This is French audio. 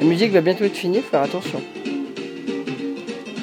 La musique va bientôt être finie, faut faire attention.